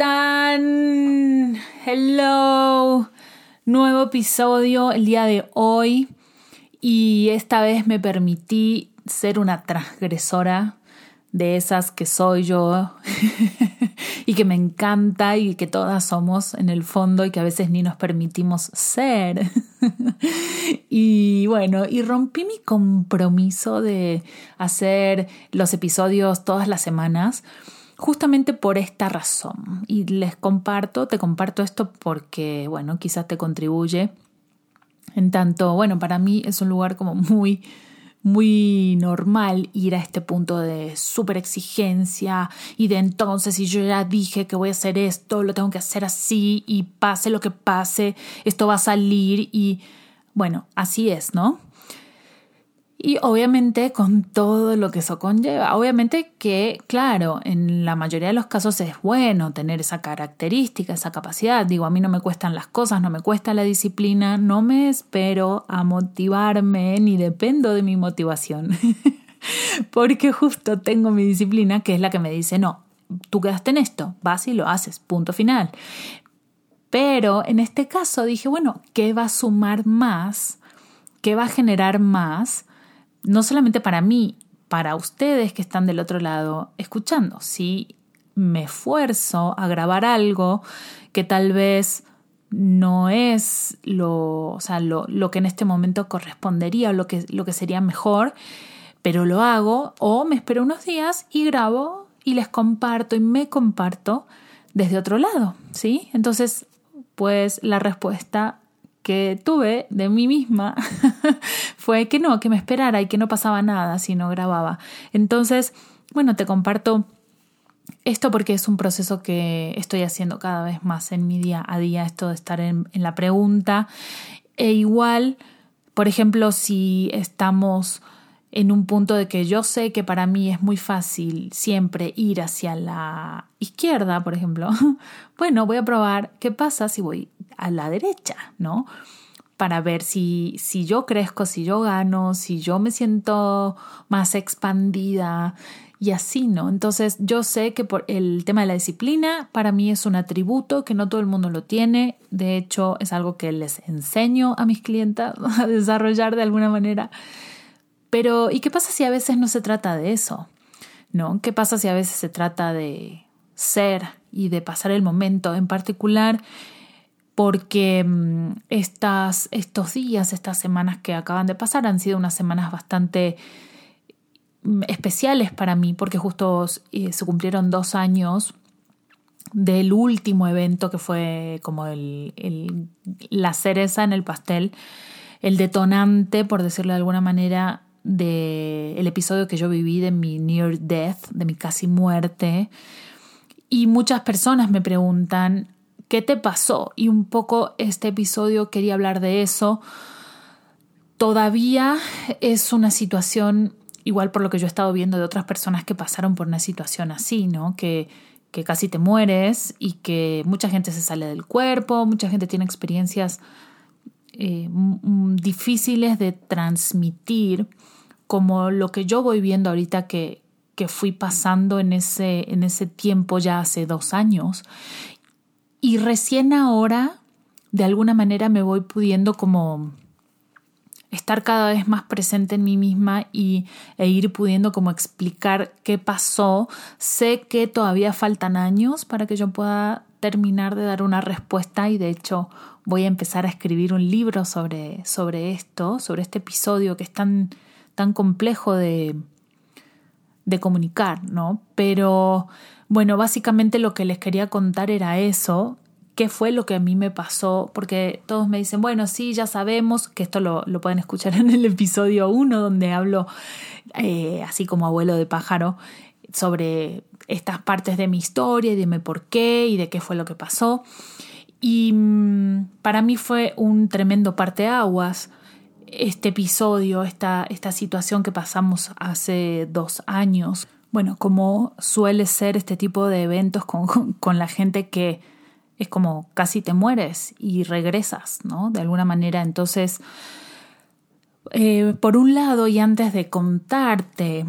están? Hello. Nuevo episodio el día de hoy y esta vez me permití ser una transgresora de esas que soy yo y que me encanta y que todas somos en el fondo y que a veces ni nos permitimos ser. y bueno, y rompí mi compromiso de hacer los episodios todas las semanas justamente por esta razón. Y les comparto, te comparto esto porque, bueno, quizás te contribuye. En tanto, bueno, para mí es un lugar como muy muy normal ir a este punto de super exigencia y de entonces si yo ya dije que voy a hacer esto, lo tengo que hacer así y pase lo que pase, esto va a salir y bueno, así es, ¿no? Y obviamente con todo lo que eso conlleva. Obviamente que, claro, en la mayoría de los casos es bueno tener esa característica, esa capacidad. Digo, a mí no me cuestan las cosas, no me cuesta la disciplina, no me espero a motivarme ni dependo de mi motivación. Porque justo tengo mi disciplina que es la que me dice, no, tú quedaste en esto, vas y lo haces, punto final. Pero en este caso dije, bueno, ¿qué va a sumar más? ¿Qué va a generar más? No solamente para mí, para ustedes que están del otro lado escuchando. Si me esfuerzo a grabar algo que tal vez no es lo, o sea, lo, lo, que en este momento correspondería o lo que, lo que sería mejor, pero lo hago o me espero unos días y grabo y les comparto y me comparto desde otro lado, ¿sí? Entonces, pues la respuesta que tuve de mí misma fue que no, que me esperara y que no pasaba nada si no grababa. Entonces, bueno, te comparto esto porque es un proceso que estoy haciendo cada vez más en mi día a día, esto de estar en, en la pregunta. E igual, por ejemplo, si estamos en un punto de que yo sé que para mí es muy fácil siempre ir hacia la izquierda, por ejemplo, bueno, voy a probar qué pasa si voy a la derecha, ¿no? Para ver si, si yo crezco, si yo gano, si yo me siento más expandida y así, ¿no? Entonces yo sé que por el tema de la disciplina para mí es un atributo que no todo el mundo lo tiene, de hecho es algo que les enseño a mis clientes a desarrollar de alguna manera. Pero ¿y qué pasa si a veces no se trata de eso? ¿No? ¿Qué pasa si a veces se trata de ser y de pasar el momento en particular? Porque mm, estas, estos días, estas semanas que acaban de pasar han sido unas semanas bastante mm, especiales para mí, porque justo eh, se cumplieron dos años del último evento que fue como el, la cereza en el pastel, el detonante, por decirlo de alguna manera, del episodio que yo viví de mi near death, de mi casi muerte. Y muchas personas me preguntan, ¿Qué te pasó? Y un poco este episodio quería hablar de eso. Todavía es una situación, igual por lo que yo he estado viendo de otras personas que pasaron por una situación así, ¿no? Que, que casi te mueres y que mucha gente se sale del cuerpo, mucha gente tiene experiencias eh, difíciles de transmitir, como lo que yo voy viendo ahorita que, que fui pasando en ese, en ese tiempo ya hace dos años y recién ahora, de alguna manera, me voy pudiendo como estar cada vez más presente en mí misma y, e ir pudiendo como explicar qué pasó. Sé que todavía faltan años para que yo pueda terminar de dar una respuesta y de hecho voy a empezar a escribir un libro sobre, sobre esto, sobre este episodio que es tan, tan complejo de, de comunicar, ¿no? Pero bueno, básicamente lo que les quería contar era eso, qué fue lo que a mí me pasó, porque todos me dicen, bueno, sí, ya sabemos, que esto lo, lo pueden escuchar en el episodio 1, donde hablo eh, así como abuelo de pájaro sobre estas partes de mi historia y dime por qué y de qué fue lo que pasó. Y mm, para mí fue un tremendo parteaguas este episodio, esta, esta situación que pasamos hace dos años. Bueno, como suele ser este tipo de eventos con, con, la gente que es como casi te mueres y regresas, ¿no? De alguna manera. Entonces, eh, por un lado, y antes de contarte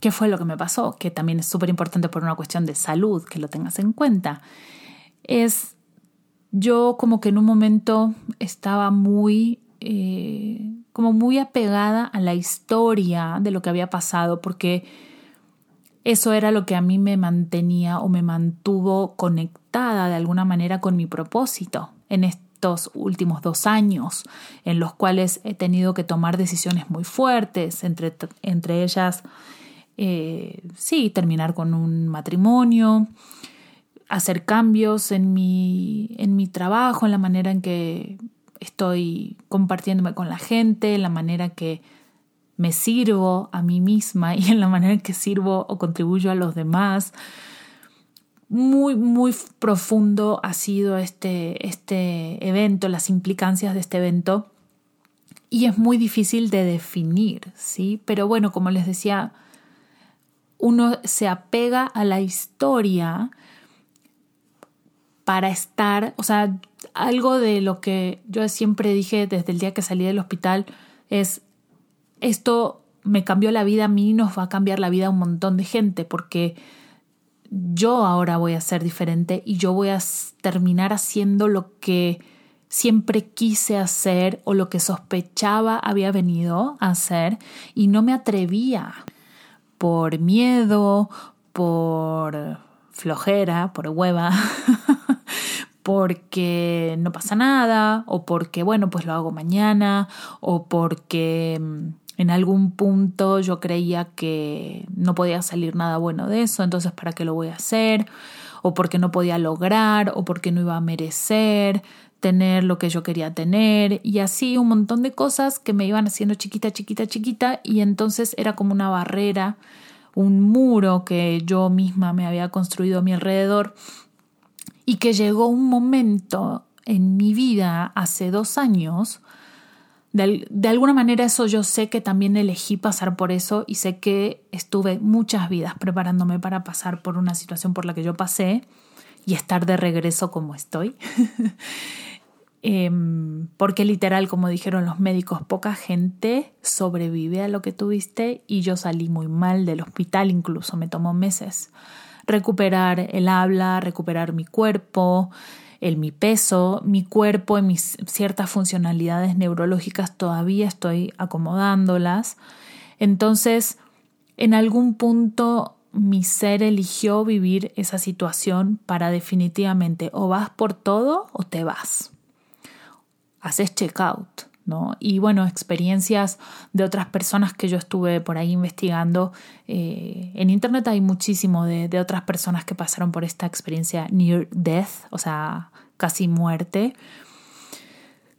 qué fue lo que me pasó, que también es súper importante por una cuestión de salud, que lo tengas en cuenta, es yo como que en un momento estaba muy eh, como muy apegada a la historia de lo que había pasado, porque eso era lo que a mí me mantenía o me mantuvo conectada de alguna manera con mi propósito en estos últimos dos años, en los cuales he tenido que tomar decisiones muy fuertes, entre, entre ellas, eh, sí, terminar con un matrimonio, hacer cambios en mi, en mi trabajo, en la manera en que estoy compartiéndome con la gente, en la manera que me sirvo a mí misma y en la manera en que sirvo o contribuyo a los demás. Muy, muy profundo ha sido este, este evento, las implicancias de este evento. Y es muy difícil de definir, ¿sí? Pero bueno, como les decía, uno se apega a la historia para estar, o sea, algo de lo que yo siempre dije desde el día que salí del hospital es, esto me cambió la vida a mí, nos va a cambiar la vida a un montón de gente, porque yo ahora voy a ser diferente y yo voy a terminar haciendo lo que siempre quise hacer o lo que sospechaba había venido a hacer y no me atrevía por miedo, por flojera, por hueva, porque no pasa nada, o porque, bueno, pues lo hago mañana, o porque mm, en algún punto yo creía que no podía salir nada bueno de eso, entonces ¿para qué lo voy a hacer? O porque no podía lograr, o porque no iba a merecer tener lo que yo quería tener, y así un montón de cosas que me iban haciendo chiquita, chiquita, chiquita, y entonces era como una barrera, un muro que yo misma me había construido a mi alrededor y que llegó un momento en mi vida hace dos años, de, de, alguna manera eso yo sé que también elegí pasar por eso y sé que estuve muchas vidas preparándome para pasar por una situación por la que yo pasé y estar de regreso como estoy. Em, porque literal, como dijeron los médicos, poca gente sobrevive a lo que tuviste y yo salí muy mal del hospital, incluso me tomó meses recuperar el habla, recuperar mi cuerpo, el mi peso, mi cuerpo y mis ciertas funcionalidades neurológicas todavía estoy acomodándolas. Entonces, en algún punto mi ser eligió vivir esa situación para definitivamente o vas por todo o te vas. Haces checkout. ¿No? Y bueno, experiencias de otras personas que yo estuve por ahí investigando. Eh, en internet hay muchísimo de, otras personas que pasaron por esta experiencia near death, o sea, casi muerte.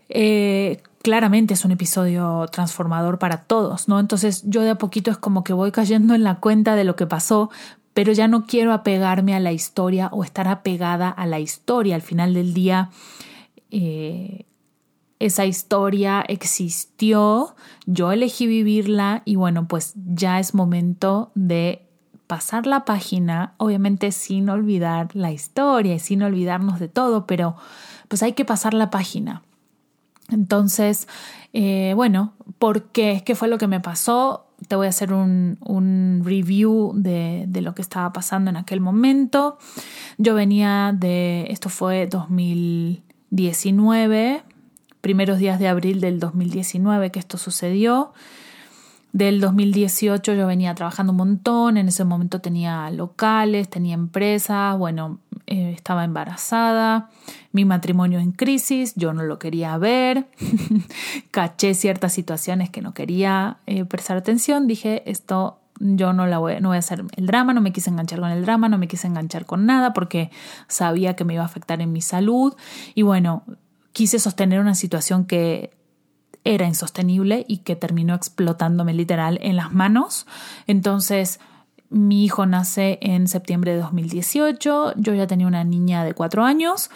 Eh, claramente es un episodio transformador para todos, ¿no? Entonces yo de a poquito es como que voy cayendo en la cuenta de lo que pasó, pero ya no quiero apegarme a la historia o estar apegada a la historia. Al final del día, eh, esa historia existió, yo elegí vivirla y bueno, pues ya es momento de pasar la página, obviamente sin olvidar la historia y sin olvidarnos de todo, pero pues hay que pasar la página. Entonces, eh, bueno, ¿por qué? ¿Qué fue lo que me pasó? Te voy a hacer un, review de, de, lo que estaba pasando en aquel momento. Yo venía de, esto fue 2019, primeros días de abril del 2019 que esto sucedió. Del 2018 yo venía trabajando un montón, en ese momento tenía locales, tenía empresas, bueno, eh, estaba embarazada, mi matrimonio en crisis, yo no lo quería ver, caché ciertas situaciones que no quería eh, prestar atención, dije esto yo no la voy, no voy a hacer el drama, no me quise enganchar con el drama, no me quise enganchar con nada porque sabía que me iba a afectar en mi salud y bueno, quise sostener una situación que era insostenible y que terminó explotándome literal en las manos. Entonces, mi hijo nace en septiembre de 2018, yo ya tenía una niña de cuatro años.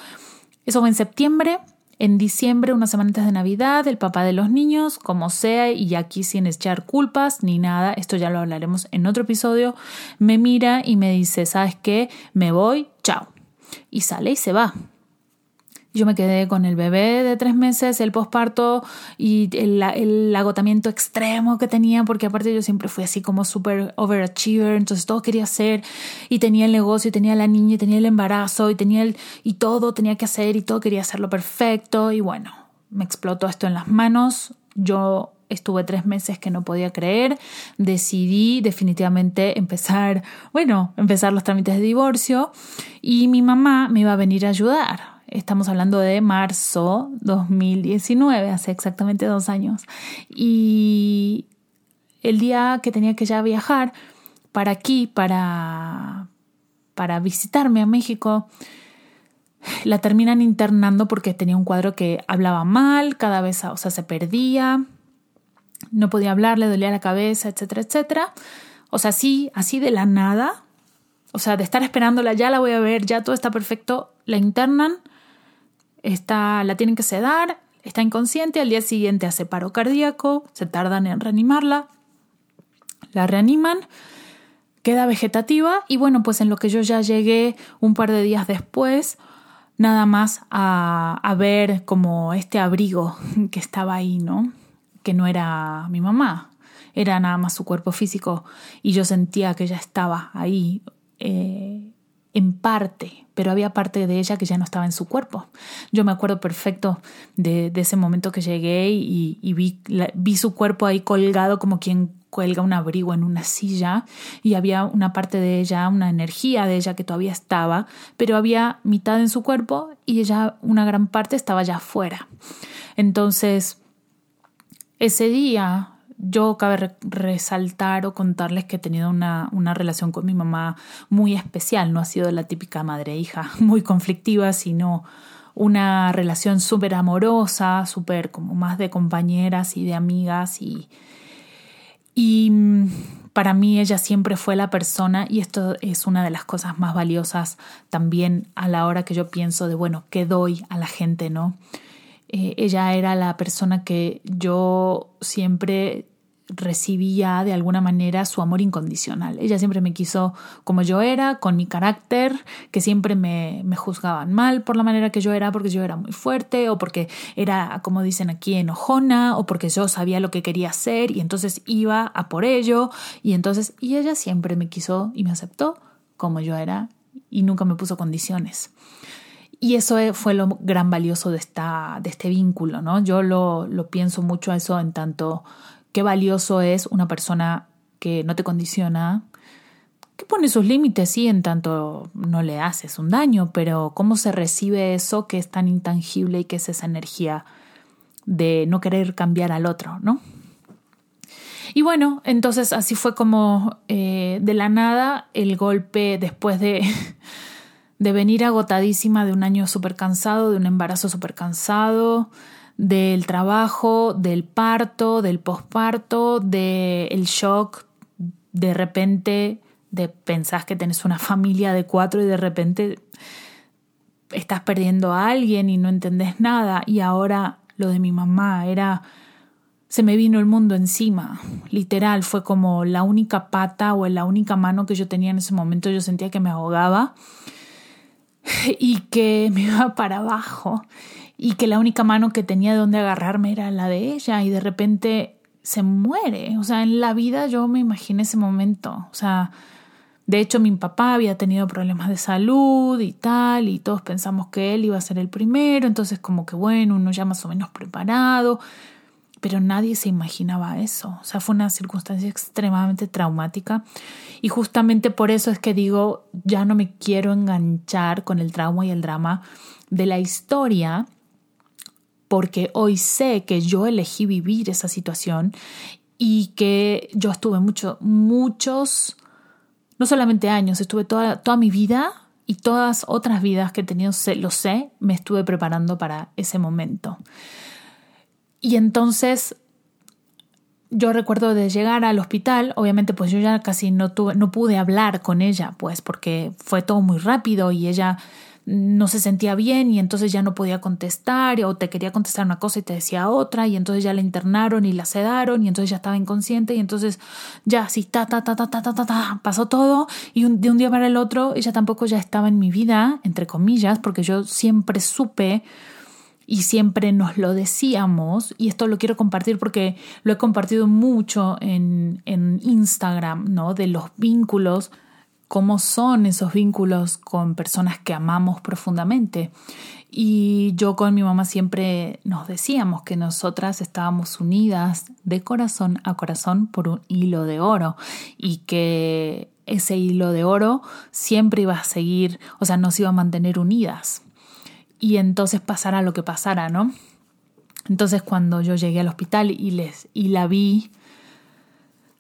Eso fue en septiembre. En diciembre, una semana antes de Navidad, el papá de los niños, como sea, y aquí sin echar culpas ni nada, esto ya lo hablaremos en otro episodio, me mira y me dice, ¿sabes qué? Me voy, chao. Y sale y se va. Yo me quedé con el bebé de tres meses, el posparto y el, agotamiento extremo que tenía, porque aparte yo siempre fui así como súper overachiever, entonces todo quería hacer y tenía el negocio y tenía la niña y tenía el embarazo y tenía el y todo tenía que hacer y todo quería hacerlo perfecto y bueno, me explotó esto en las manos. Yo estuve tres meses que no podía creer, decidí definitivamente empezar, bueno, empezar los trámites de divorcio y mi mamá me iba a venir a ayudar. Estamos hablando de marzo 2019, hace exactamente dos años. Y el día que tenía que ya viajar para aquí, para, para visitarme a México, la terminan internando porque tenía un cuadro que hablaba mal, cada vez, o sea, se perdía, no podía hablar, le dolía la cabeza, etcétera, etcétera. O sea, sí, así de la nada, o sea, de estar esperándola, ya la voy a ver, ya todo está perfecto, la internan Está, la tienen que sedar, está inconsciente, al día siguiente hace paro cardíaco, se tardan en reanimarla, la reaniman, queda vegetativa y bueno, pues en lo que yo ya llegué un par de días después, nada más a, a ver como este abrigo que estaba ahí, ¿no? Que no era mi mamá, era nada más su cuerpo físico y yo sentía que ella estaba ahí. Eh, en parte, pero había parte de ella que ya no estaba en su cuerpo. Yo me acuerdo perfecto de, ese momento que llegué y, vi, vi su cuerpo ahí colgado como quien cuelga un abrigo en una silla y había una parte de ella, una energía de ella que todavía estaba, pero había mitad en su cuerpo y ella, una gran parte estaba ya afuera. Entonces, ese día yo cabe resaltar o contarles que he tenido una, una, relación con mi mamá muy especial, no ha sido la típica madre-hija muy conflictiva, sino una relación súper amorosa, súper como más de compañeras y de amigas y, y mm, para mí ella siempre fue la persona y esto es una de las cosas más valiosas también a la hora que yo pienso de, bueno, ¿qué doy a la gente, no? Eh, ella era la persona que yo siempre recibía de alguna manera su amor incondicional. Ella siempre me quiso como yo era, con mi carácter, que siempre me, me, juzgaban mal por la manera que yo era, porque yo era muy fuerte, o porque era, como dicen aquí, enojona, o porque yo sabía lo que quería hacer y entonces iba a por ello. Y entonces, y ella siempre me quiso y me aceptó como yo era y nunca me puso condiciones. Y eso fue lo gran valioso de, esta, de este vínculo, ¿no? Yo lo, lo pienso mucho eso en tanto qué valioso es una persona que no te condiciona, que pone sus límites, sí, en tanto no le haces un daño, pero cómo se recibe eso que es tan intangible y que es esa energía de no querer cambiar al otro, ¿no? Y bueno, entonces así fue como eh, de la nada el golpe después de, de venir agotadísima de un año súper cansado, de un embarazo súper cansado, del trabajo, del parto, del posparto, del shock, de repente, de pensás que tenés una familia de cuatro y de repente estás perdiendo a alguien y no entendés nada. Y ahora lo de mi mamá era se me vino el mundo encima, literal, fue como la única pata o la única mano que yo tenía en ese momento, yo sentía que me ahogaba y que me iba para abajo y que la única mano que tenía de donde agarrarme era la de ella y de repente se muere. O sea, en la vida yo me imaginé ese momento. O sea, de hecho mi papá había tenido problemas de salud y tal y todos pensamos que él iba a ser el primero, entonces como que bueno, uno ya más o menos preparado, pero nadie se imaginaba eso. O sea, fue una circunstancia extremadamente traumática y justamente por eso es que digo, ya no me quiero enganchar con el trauma y el drama de la historia porque hoy sé que yo elegí vivir esa situación y que yo estuve mucho, muchos, no solamente años, estuve toda, toda mi vida y todas otras vidas que he tenido, lo sé, me estuve preparando para ese momento. Y entonces yo recuerdo de llegar al hospital, obviamente pues yo ya casi no tuve, no pude hablar con ella, pues porque fue todo muy rápido y ella no se sentía bien y entonces ya no podía contestar o te quería contestar una cosa y te decía otra y entonces ya la internaron y la sedaron y entonces ya estaba inconsciente y entonces ya así ta ta ta ta ta ta ta, pasó todo y de un día para el otro ella tampoco ya estaba en mi vida entre comillas porque yo siempre supe y siempre nos lo decíamos, y esto lo quiero compartir porque lo he compartido mucho en, en Instagram, ¿no? De los vínculos, cómo son esos vínculos con personas que amamos profundamente. Y yo con mi mamá siempre nos decíamos que nosotras estábamos unidas de corazón a corazón por un hilo de oro y que ese hilo de oro siempre iba a seguir, o sea, nos iba a mantener unidas y entonces pasara lo que pasara, ¿no? Entonces cuando yo llegué al hospital y, les, y la vi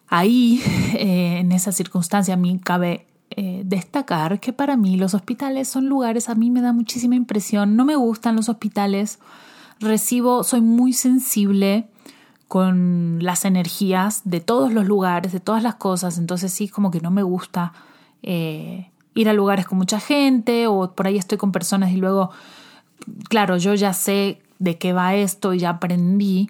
ahí, eh, en esa circunstancia, a mí cabe eh, destacar que para mí los hospitales son lugares, a mí me da muchísima impresión, no me gustan los hospitales, recibo, soy muy sensible con las energías de todos los lugares, de todas las cosas, entonces sí, como que no me gusta eh, ir a lugares con mucha gente o por ahí estoy con personas y luego claro, yo ya sé de qué va esto y ya aprendí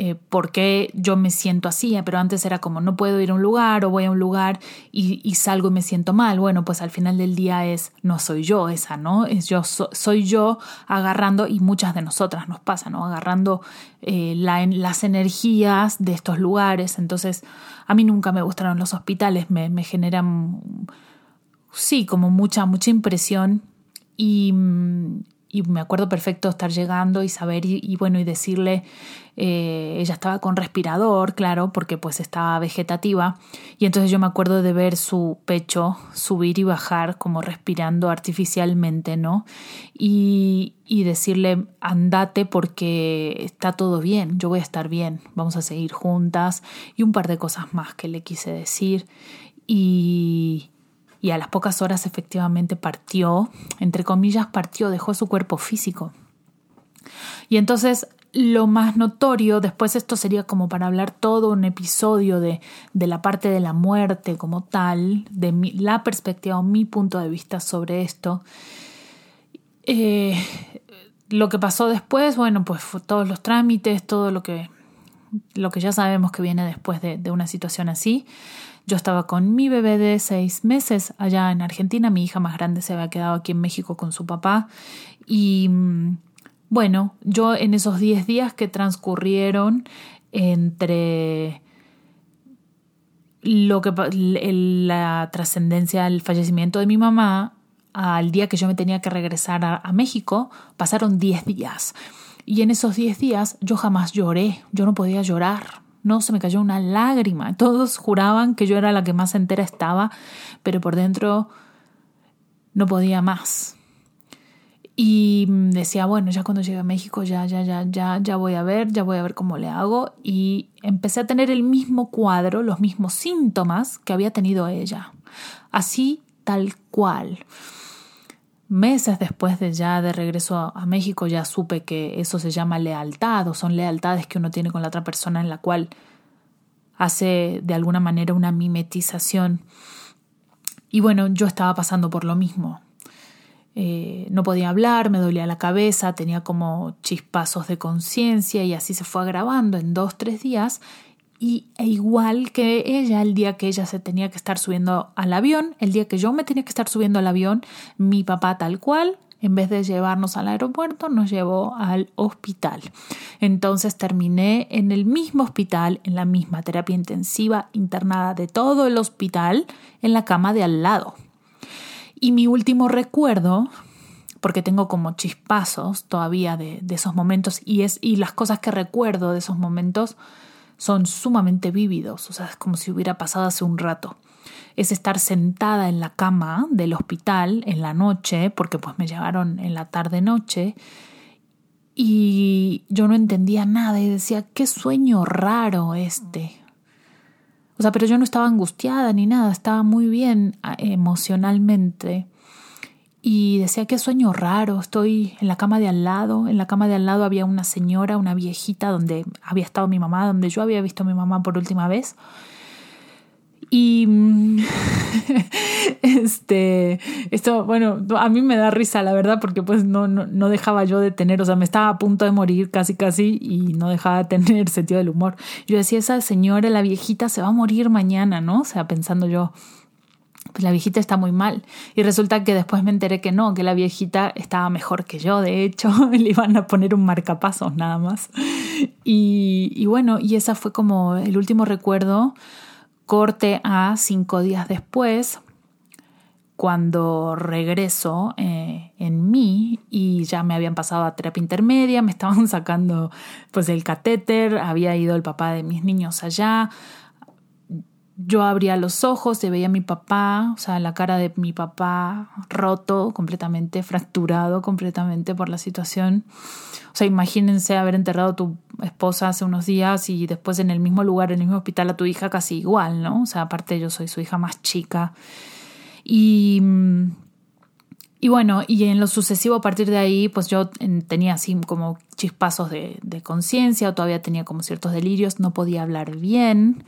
eh, por qué yo me siento así, pero antes era como no puedo ir a un lugar o voy a un lugar y, salgo y me siento mal. Bueno, pues al final del día es no soy yo esa, ¿no? Es yo, soy yo agarrando, y muchas de nosotras nos pasa, ¿no? Agarrando eh, las energías de estos lugares. Entonces, a mí nunca me gustaron los hospitales, me, me generan, sí, como mucha, mucha impresión. Y, y me acuerdo perfecto estar llegando y saber y, bueno y decirle eh, ella estaba con respirador claro porque pues estaba vegetativa y entonces yo me acuerdo de ver su pecho subir y bajar como respirando artificialmente no y, y decirle andate porque está todo bien yo voy a estar bien vamos a seguir juntas y un par de cosas más que le quise decir. Y y a las pocas horas efectivamente partió, entre comillas, partió, dejó su cuerpo físico. Y entonces lo más notorio, después esto sería como para hablar todo un episodio de, de la parte de la muerte como tal, de mi, la perspectiva o mi punto de vista sobre esto. Eh, lo que pasó después, bueno, pues todos los trámites, todo lo que, lo que ya sabemos que viene después de, de una situación así. Yo estaba con mi bebé de seis meses allá en Argentina, mi hija más grande se había quedado aquí en México con su papá. Y mm, bueno, yo en esos diez días que transcurrieron entre lo que la trascendencia del fallecimiento de mi mamá al día que yo me tenía que regresar a, a México, pasaron diez días. Y en esos diez días yo jamás lloré, yo no podía llorar, no se me cayó una lágrima. Todos juraban que yo era la que más entera estaba, pero por dentro no podía más. Y decía, bueno, ya cuando llegue a México ya, ya, ya, ya, ya voy a ver, ya voy a ver cómo le hago. Y empecé a tener el mismo cuadro, los mismos síntomas que había tenido ella. Así, tal cual meses después de ya de regreso a, México ya supe que eso se llama lealtad o son lealtades que uno tiene con la otra persona en la cual hace de alguna manera una mimetización. Y bueno, yo estaba pasando por lo mismo. Eh, no podía hablar, me dolía la cabeza, tenía como chispazos de conciencia y así se fue agravando en dos, tres días y e igual que ella, el día que ella se tenía que estar subiendo al avión, el día que yo me tenía que estar subiendo al avión, mi papá tal cual, en vez de llevarnos al aeropuerto, nos llevó al hospital. Entonces terminé en el mismo hospital, en la misma terapia intensiva, internada de todo el hospital, en la cama de al lado. Y mi último recuerdo, porque tengo como chispazos todavía de, de esos momentos y, es, y las cosas que recuerdo de esos momentos, son sumamente vívidos, o sea, es como si hubiera pasado hace un rato. Es estar sentada en la cama del hospital en la noche, porque pues me llevaron en la tarde-noche, y yo no entendía nada y decía, qué sueño raro este. O sea, pero yo no estaba angustiada ni nada, estaba muy bien ah, emocionalmente y decía qué sueño raro, estoy en la cama de al lado, en la cama de al lado había una señora, una viejita donde había estado mi mamá, donde yo había visto a mi mamá por última vez. Y mm, este, esto, bueno, a mí me da risa, la verdad, porque pues no, no, no, dejaba yo de tener, o sea, me estaba a punto de morir casi, casi, y no dejaba de tener sentido del humor. Yo decía, esa señora, la viejita, se va a morir mañana, ¿no? O sea, pensando yo, pues la viejita está muy mal. Y resulta que después me enteré que no, que la viejita estaba mejor que yo, de hecho, le iban a poner un marcapasos nada más. Y, bueno, y esa fue como el último recuerdo Corte a cinco días después, cuando regreso eh, en mí y ya me habían pasado a terapia intermedia, me estaban sacando pues el catéter, había ido el papá de mis niños allá, yo abría los ojos y veía a mi papá, o sea, la cara de mi papá roto, completamente fracturado, completamente por la situación. O sea, imagínense haber enterrado a tu esposa hace unos días y después en el mismo lugar, en el mismo hospital, a tu hija casi igual, ¿no? O sea, aparte yo soy su hija más chica. Y, y bueno, y en lo sucesivo a partir de ahí, pues yo tenía así como chispazos de, de conciencia, todavía tenía como ciertos delirios, no podía hablar bien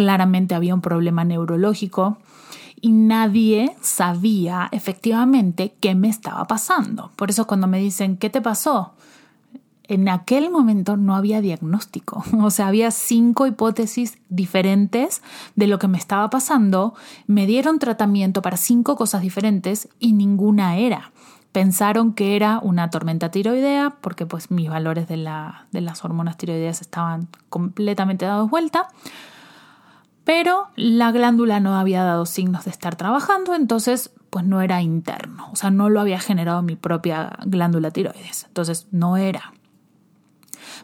claramente había un problema neurológico y nadie sabía efectivamente qué me estaba pasando. Por eso cuando me dicen, ¿qué te pasó? En aquel momento no había diagnóstico, o sea, había cinco hipótesis diferentes de lo que me estaba pasando, me dieron tratamiento para cinco cosas diferentes y ninguna era. Pensaron que era una tormenta tiroidea porque pues mis valores de, la, de las hormonas tiroideas estaban completamente dados vuelta pero la glándula no había dado signos de estar trabajando, entonces pues no era interno, o sea, no lo había generado mi propia glándula tiroides, entonces no era.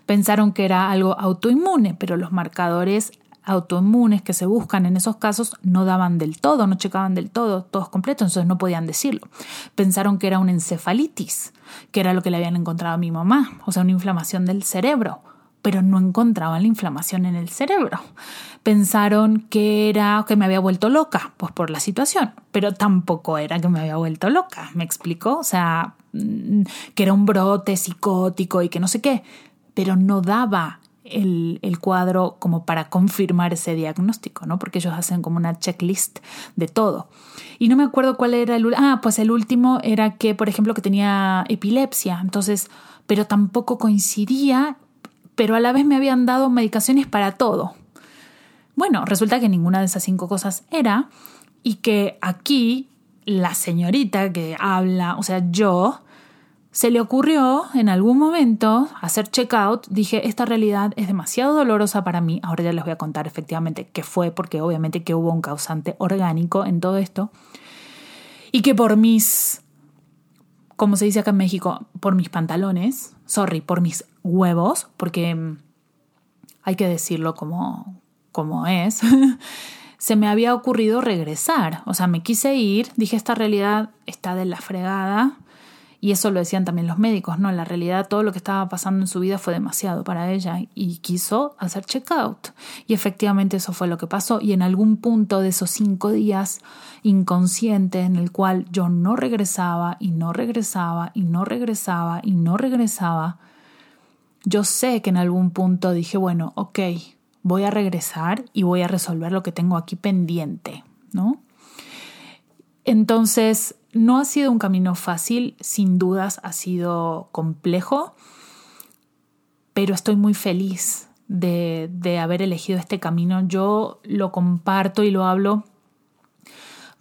Pensaron que era algo autoinmune, pero los marcadores autoinmunes que se buscan en esos casos no daban del todo, no checaban del todo, todos completos, entonces no podían decirlo. Pensaron que era una encefalitis, que era lo que le habían encontrado a mi mamá, o sea, una inflamación del cerebro pero no encontraban la inflamación en el cerebro. Pensaron que era que me había vuelto loca, pues por la situación, pero tampoco era que me había vuelto loca, ¿me explicó? O sea, mm, que era un brote psicótico y que no sé qué, pero no daba el, cuadro como para confirmar ese diagnóstico, ¿no? Porque ellos hacen como una checklist de todo. Y no me acuerdo cuál era el... Ah, pues el último era que, por ejemplo, que tenía epilepsia, entonces, pero tampoco coincidía pero a la vez me habían dado medicaciones para todo. Bueno, resulta que ninguna de esas cinco cosas era y que aquí la señorita que habla, o sea, yo, se le ocurrió en algún momento hacer checkout, dije, esta realidad es demasiado dolorosa para mí, ahora ya les voy a contar efectivamente qué fue, porque obviamente que hubo un causante orgánico en todo esto, y que por mis, como se dice acá en México, por mis pantalones, sorry, por mis huevos, porque mm, hay que decirlo como, como es, se me había ocurrido regresar. O sea, me quise ir, dije, esta realidad está de la fregada. Y eso lo decían también los médicos, ¿no? En la realidad todo lo que estaba pasando en su vida fue demasiado para ella y quiso hacer checkout. Y efectivamente eso fue lo que pasó. Y en algún punto de esos cinco días inconscientes en el cual yo no regresaba y no regresaba y no regresaba y no regresaba, yo sé que en algún punto dije, bueno, ok, voy a regresar y voy a resolver lo que tengo aquí pendiente, ¿no? Entonces, no ha sido un camino fácil, sin dudas ha sido complejo, pero estoy muy feliz de, de haber elegido este camino. Yo lo comparto y lo hablo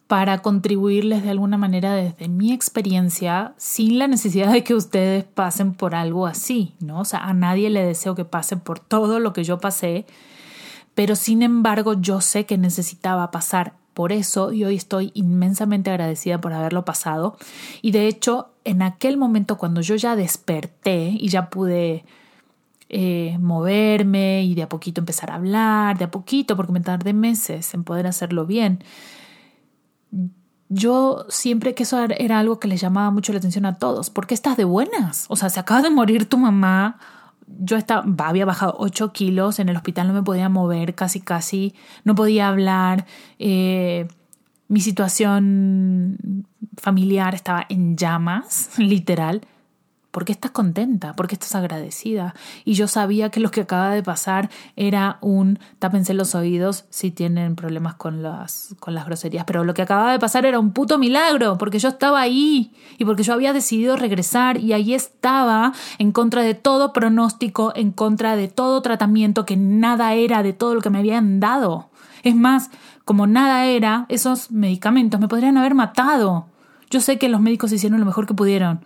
para contribuirles de alguna manera desde mi experiencia sin la necesidad de que ustedes pasen por algo así, ¿no? O sea, a nadie le deseo que pase por todo lo que yo pasé, pero sin embargo yo sé que necesitaba pasar por eso y hoy estoy inmensamente agradecida por haberlo pasado y de hecho en aquel momento cuando yo ya desperté y ya pude eh, moverme y de a poquito empezar a hablar, de a poquito, porque me tardé meses en poder hacerlo bien, yo siempre que eso era algo que les llamaba mucho la atención a todos. ¿Por qué estás de buenas? O sea, se acaba de morir tu mamá. Yo estaba, había bajado 8 kilos, en el hospital no me podía mover casi casi, no podía hablar. Eh, mi situación familiar estaba en llamas, literal. ¿Por qué estás contenta? ¿Por qué estás agradecida? Y yo sabía que lo que acaba de pasar era un tápense los oídos si tienen problemas con las, con las groserías. Pero lo que acababa de pasar era un puto milagro, porque yo estaba ahí y porque yo había decidido regresar y ahí estaba en contra de todo pronóstico, en contra de todo tratamiento, que nada era de todo lo que me habían dado. Es más, como nada era, esos medicamentos me podrían haber matado. Yo sé que los médicos hicieron lo mejor que pudieron.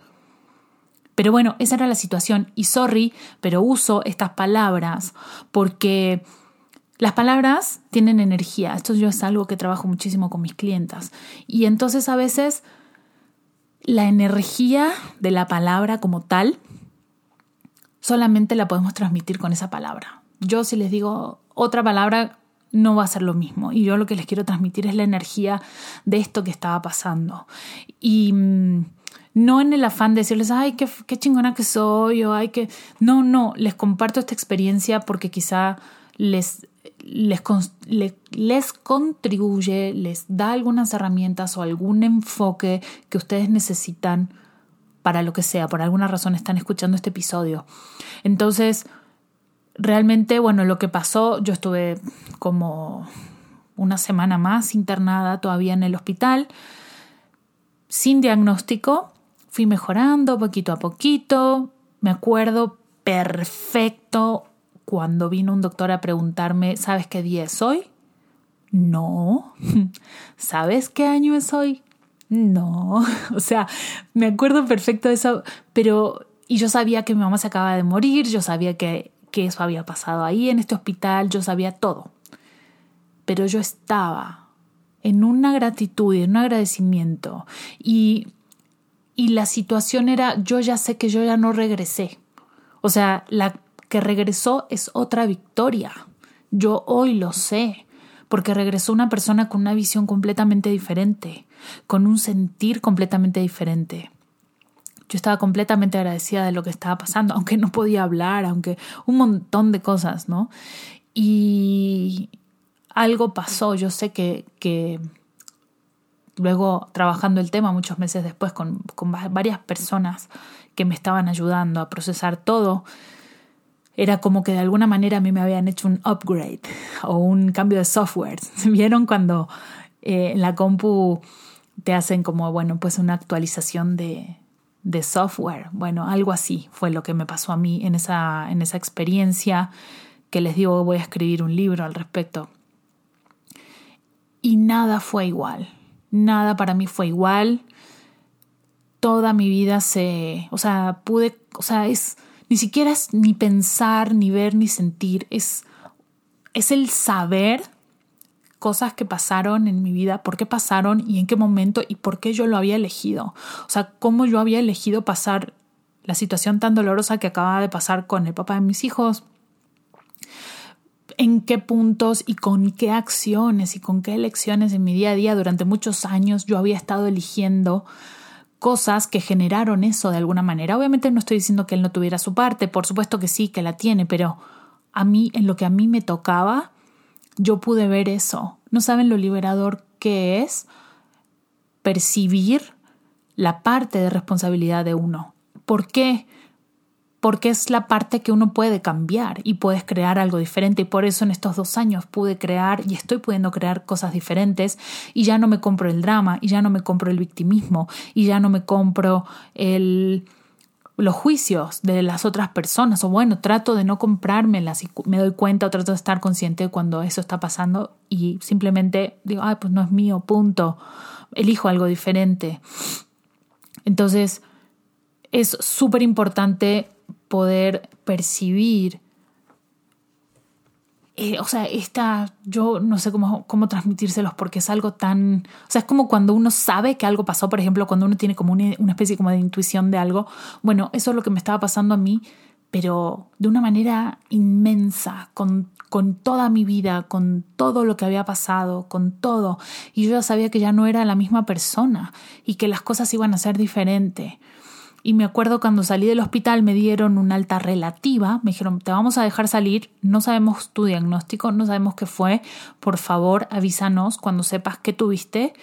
Pero bueno, esa era la situación. Y sorry, pero uso estas palabras porque las palabras tienen energía. Esto yo es algo que trabajo muchísimo con mis clientas. Y entonces a veces la energía de la palabra como tal solamente la podemos transmitir con esa palabra. Yo si les digo otra palabra no va a ser lo mismo. Y yo lo que les quiero transmitir es la energía de esto que estaba pasando. Y mm, no en el afán de decirles, ay, qué, qué chingona que soy, o ay, que... No, no, les comparto esta experiencia porque quizá les, les, les contribuye, les da algunas herramientas o algún enfoque que ustedes necesitan para lo que sea. Por alguna razón están escuchando este episodio. Entonces, realmente, bueno, lo que pasó, yo estuve como una semana más internada todavía en el hospital, sin diagnóstico, fui mejorando poquito a poquito, me acuerdo perfecto cuando vino un doctor a preguntarme, ¿sabes qué día es hoy? No. ¿Sabes qué año es hoy? No. O sea, me acuerdo perfecto de eso, pero... Y yo sabía que mi mamá se acaba de morir, yo sabía que que eso había pasado ahí en este hospital, yo sabía todo. Pero yo estaba en una gratitud y en un agradecimiento y, y la situación era, yo ya sé que yo ya no regresé. O sea, la que regresó es otra victoria. Yo hoy lo sé, porque regresó una persona con una visión completamente diferente, con un sentir completamente diferente. Yo estaba completamente agradecida de lo que estaba pasando, aunque no podía hablar, aunque un montón de cosas, ¿no? Y algo pasó, yo sé que, que luego trabajando el tema muchos meses después con, con varias personas que me estaban ayudando a procesar todo, era como que de alguna manera a mí me habían hecho un upgrade o un cambio de software. ¿Vieron cuando eh, en la compu te hacen como, bueno, pues una actualización de, de software. Bueno, algo así fue lo que me pasó a mí en esa, en esa experiencia que les digo voy a escribir un libro al respecto. Y nada fue igual, nada para mí fue igual. Toda mi vida se, o sea, pude, o sea, es ni siquiera es ni pensar, ni ver, ni sentir, es es el saber cosas que pasaron en mi vida, por qué pasaron y en qué momento y por qué yo lo había elegido. O sea, cómo yo había elegido pasar la situación tan dolorosa que acababa de pasar con el papá de mis hijos, en qué puntos y con qué acciones y con qué elecciones en mi día a día durante muchos años yo había estado eligiendo cosas que generaron eso de alguna manera. Obviamente no estoy diciendo que él no tuviera su parte, por supuesto que sí, que la tiene, pero a mí, en lo que a mí me tocaba, yo pude ver eso. No saben lo liberador que es percibir la parte de responsabilidad de uno. ¿Por qué? Porque es la parte que uno puede cambiar y puedes crear algo diferente. Y por eso en estos dos años pude crear y estoy pudiendo crear cosas diferentes y ya no me compro el drama y ya no me compro el victimismo y ya no me compro el los juicios de las otras personas, o bueno, trato de no comprármelas y me doy cuenta o trato de estar consciente cuando eso está pasando y simplemente digo, ay, pues no es mío, punto, elijo algo diferente. Entonces, es súper importante poder percibir eh, o sea, esta, yo no sé cómo, cómo transmitírselos porque es algo tan, o sea, es como cuando uno sabe que algo pasó, por ejemplo, cuando uno tiene como una, una especie como de intuición de algo, bueno, eso es lo que me estaba pasando a mí, pero de una manera inmensa, con, con toda mi vida, con todo lo que había pasado, con todo, y yo ya sabía que ya no era la misma persona y que las cosas iban a ser diferentes. Y me acuerdo cuando salí del hospital me dieron una alta relativa, me dijeron, te vamos a dejar salir, no sabemos tu diagnóstico, no sabemos qué fue, por favor avísanos cuando sepas qué tuviste,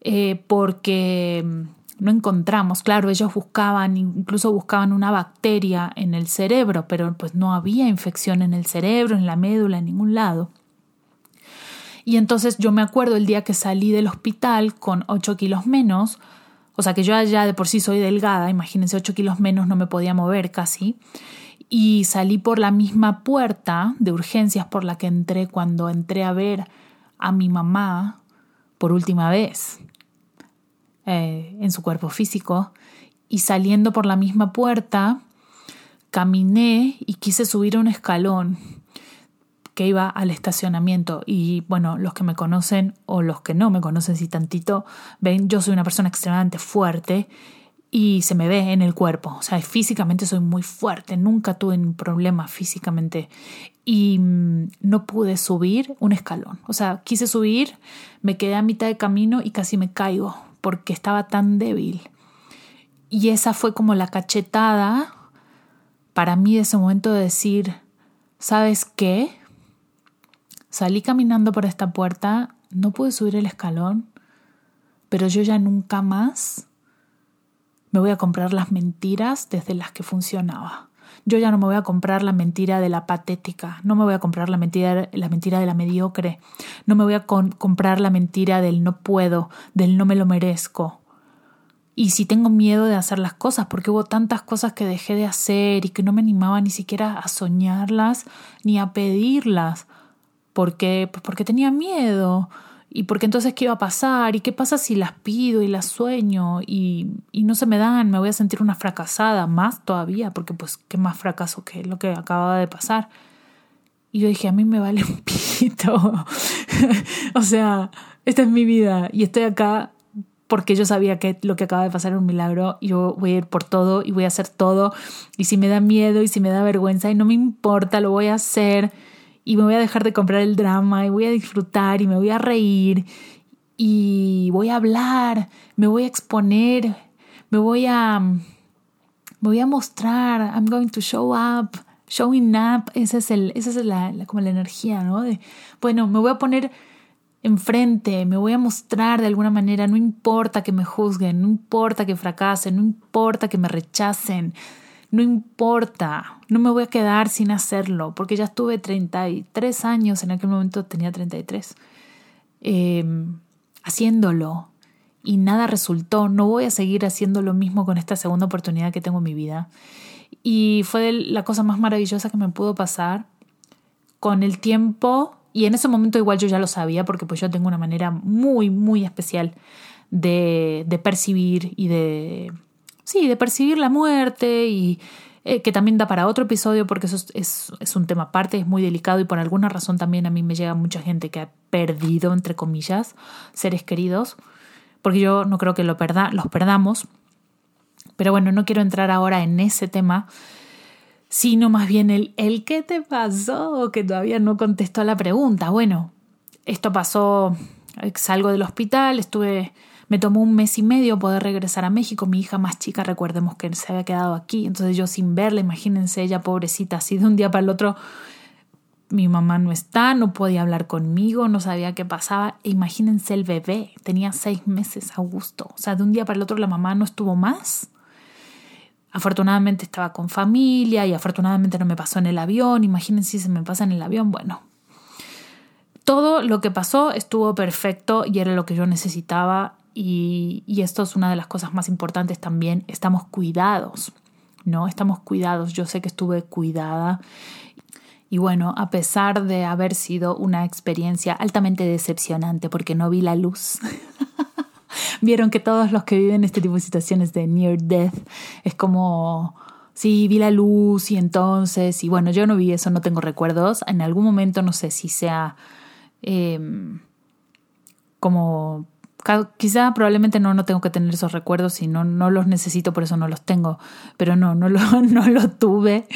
eh, porque no encontramos. Claro, ellos buscaban, incluso buscaban una bacteria en el cerebro, pero pues no había infección en el cerebro, en la médula, en ningún lado. Y entonces yo me acuerdo el día que salí del hospital con 8 kilos menos, o sea que yo ya de por sí soy delgada, imagínense 8 kilos menos, no me podía mover casi. Y salí por la misma puerta de urgencias por la que entré cuando entré a ver a mi mamá por última vez eh, en su cuerpo físico. Y saliendo por la misma puerta, caminé y quise subir un escalón que iba al estacionamiento. Y bueno, los que me conocen o los que no me conocen, si tantito, ven, yo soy una persona extremadamente fuerte y se me ve en el cuerpo. O sea, físicamente soy muy fuerte, nunca tuve un problema físicamente y mm, no pude subir un escalón. O sea, quise subir, me quedé a mitad de camino y casi me caigo porque estaba tan débil. Y esa fue como la cachetada para mí de ese momento de decir, ¿sabes qué? Salí caminando por esta puerta, no pude subir el escalón, pero yo ya nunca más me voy a comprar las mentiras desde las que funcionaba. Yo ya no me voy a comprar la mentira de la patética, no me voy a comprar la mentira, la mentira de la mediocre, no me voy a comprar la mentira del no puedo, del no me lo merezco. Y si tengo miedo de hacer las cosas, porque hubo tantas cosas que dejé de hacer y que no me animaba ni siquiera a soñarlas ni a pedirlas, porque, pues porque tenía miedo. Y porque entonces qué iba a pasar y qué pasa si las pido y las sueño y, y no se me dan, me voy a sentir una fracasada más todavía, porque pues qué más fracaso que lo que acababa de pasar. Y yo dije, a mí me vale un pito. o sea, esta es mi vida y estoy acá porque yo sabía que lo que acaba de pasar era un milagro. Yo voy a ir por todo y voy a hacer todo. Y si me da miedo y si me da vergüenza y no me importa, lo voy a hacer y me voy a dejar de comprar el drama y voy a disfrutar y me voy a reír y voy a hablar, me voy a exponer, me voy a me voy a mostrar, I'm going to show up, showing up, esa es el esa es la, como la energía, ¿no? De, bueno, me voy a poner enfrente, me voy a mostrar de alguna manera, no importa que me juzguen, no importa que fracasen, no importa que me rechacen, no importa, no me voy a quedar sin hacerlo, porque ya estuve 33 años, en aquel momento tenía 33, em, haciéndolo y nada resultó, no voy a seguir haciendo lo mismo con esta segunda oportunidad que tengo en mi vida. Y fue la cosa más maravillosa que me pudo pasar con el tiempo, y en ese momento igual yo ya lo sabía, porque pues yo tengo una manera muy, muy especial de, de percibir y de sí, de percibir la muerte y eh, que también da para otro episodio porque eso es, es, un tema aparte, es muy delicado y por alguna razón también a mí me llega mucha gente que ha perdido, entre comillas, seres queridos, porque yo no creo que lo los perdamos. Pero bueno, no quiero entrar ahora en ese tema, sino más bien el, el qué te pasó, que todavía no contestó a la pregunta. Bueno, esto pasó, salgo del hospital, estuve me tomó un mes y medio poder regresar a México. Mi hija más chica, recordemos que se había quedado aquí. Entonces yo sin verla, imagínense ella pobrecita, así de un día para el otro, mi mamá no está, no podía hablar conmigo, no sabía qué pasaba. E imagínense el bebé, tenía seis meses, Augusto. O sea, de un día para el otro la mamá no estuvo más. Afortunadamente estaba con familia y afortunadamente no me pasó en el avión. Imagínense si se me pasa en el avión. Bueno, todo lo que pasó estuvo perfecto y era lo que yo necesitaba y, esto es una de las cosas más importantes también, estamos cuidados, ¿no? Estamos cuidados. Yo sé que estuve cuidada y bueno, a pesar de haber sido una experiencia altamente decepcionante porque no vi la luz. Vieron que todos los que viven este tipo de situaciones de near death es como, sí, vi la luz y entonces, y bueno, yo no vi eso, no tengo recuerdos. En algún momento no sé si sea em, como quizá probablemente no, no tengo que tener esos recuerdos y no, no los necesito, por eso no los tengo, pero no, no lo, no lo tuve.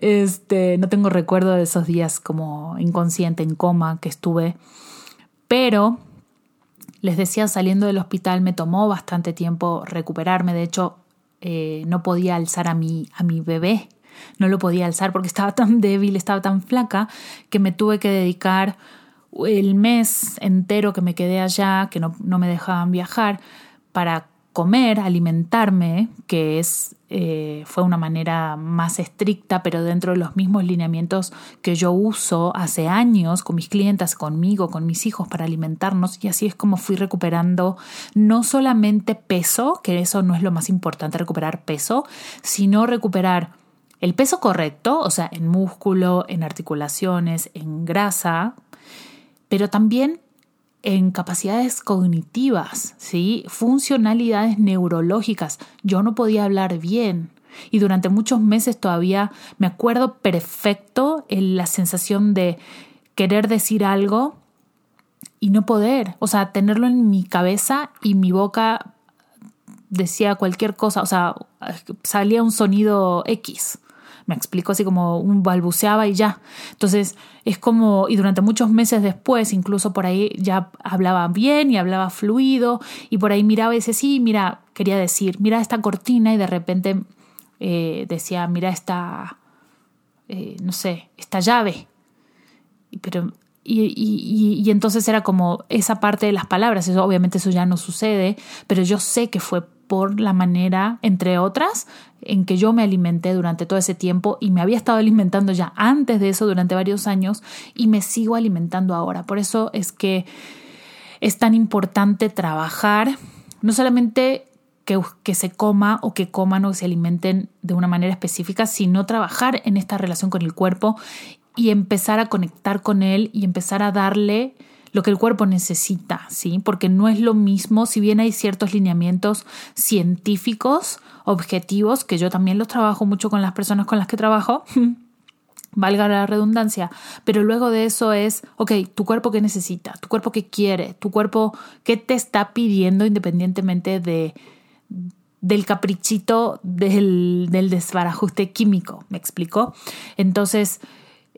Este, no tengo recuerdo de esos días como inconsciente, en coma que estuve. Pero les decía, saliendo del hospital me tomó bastante tiempo recuperarme. De hecho, eh, no podía alzar a mi, a mi bebé. No lo podía alzar porque estaba tan débil, estaba tan flaca, que me tuve que dedicar el mes entero que me quedé allá, que no, me dejaban viajar, para comer, alimentarme, que es, eh, fue una manera más estricta, pero dentro de los mismos lineamientos que yo uso hace años con mis clientes, conmigo, con mis hijos para alimentarnos, y así es como fui recuperando no solamente peso, que eso no es lo más importante, recuperar peso, sino recuperar el peso correcto, o sea, en músculo, en articulaciones, en grasa, pero también en capacidades cognitivas, ¿sí? funcionalidades neurológicas. Yo no podía hablar bien y durante muchos meses todavía me acuerdo perfecto en la sensación de querer decir algo y no poder, o sea, tenerlo en mi cabeza y mi boca decía cualquier cosa, o sea, salía un sonido X me explico así como un balbuceaba y ya. Entonces es como, y durante muchos meses después, incluso por ahí ya hablaba bien y hablaba fluido y por ahí miraba y decía, sí, mira, quería decir, mira esta cortina y de repente eh, decía, mira esta, eh, no sé, esta llave. Pero y, y, y, entonces era como esa parte de las palabras, eso, obviamente eso ya no sucede, pero yo sé que fue por la manera, entre otras, en que yo me alimenté durante todo ese tiempo y me había estado alimentando ya antes de eso durante varios años y me sigo alimentando ahora. Por eso es que es tan importante trabajar, no solamente que, que, se coma o que coman o se alimenten de una manera específica, sino trabajar en esta relación con el cuerpo y empezar a conectar con él y empezar a darle lo que el cuerpo necesita, ¿sí? Porque no es lo mismo, si bien hay ciertos lineamientos científicos, objetivos, que yo también los trabajo mucho con las personas con las que trabajo, valga la redundancia, pero luego de eso es, ok, tu cuerpo qué necesita, tu cuerpo qué quiere, tu cuerpo qué te está pidiendo independientemente de del caprichito del, desbarajuste químico, ¿me explico? Entonces,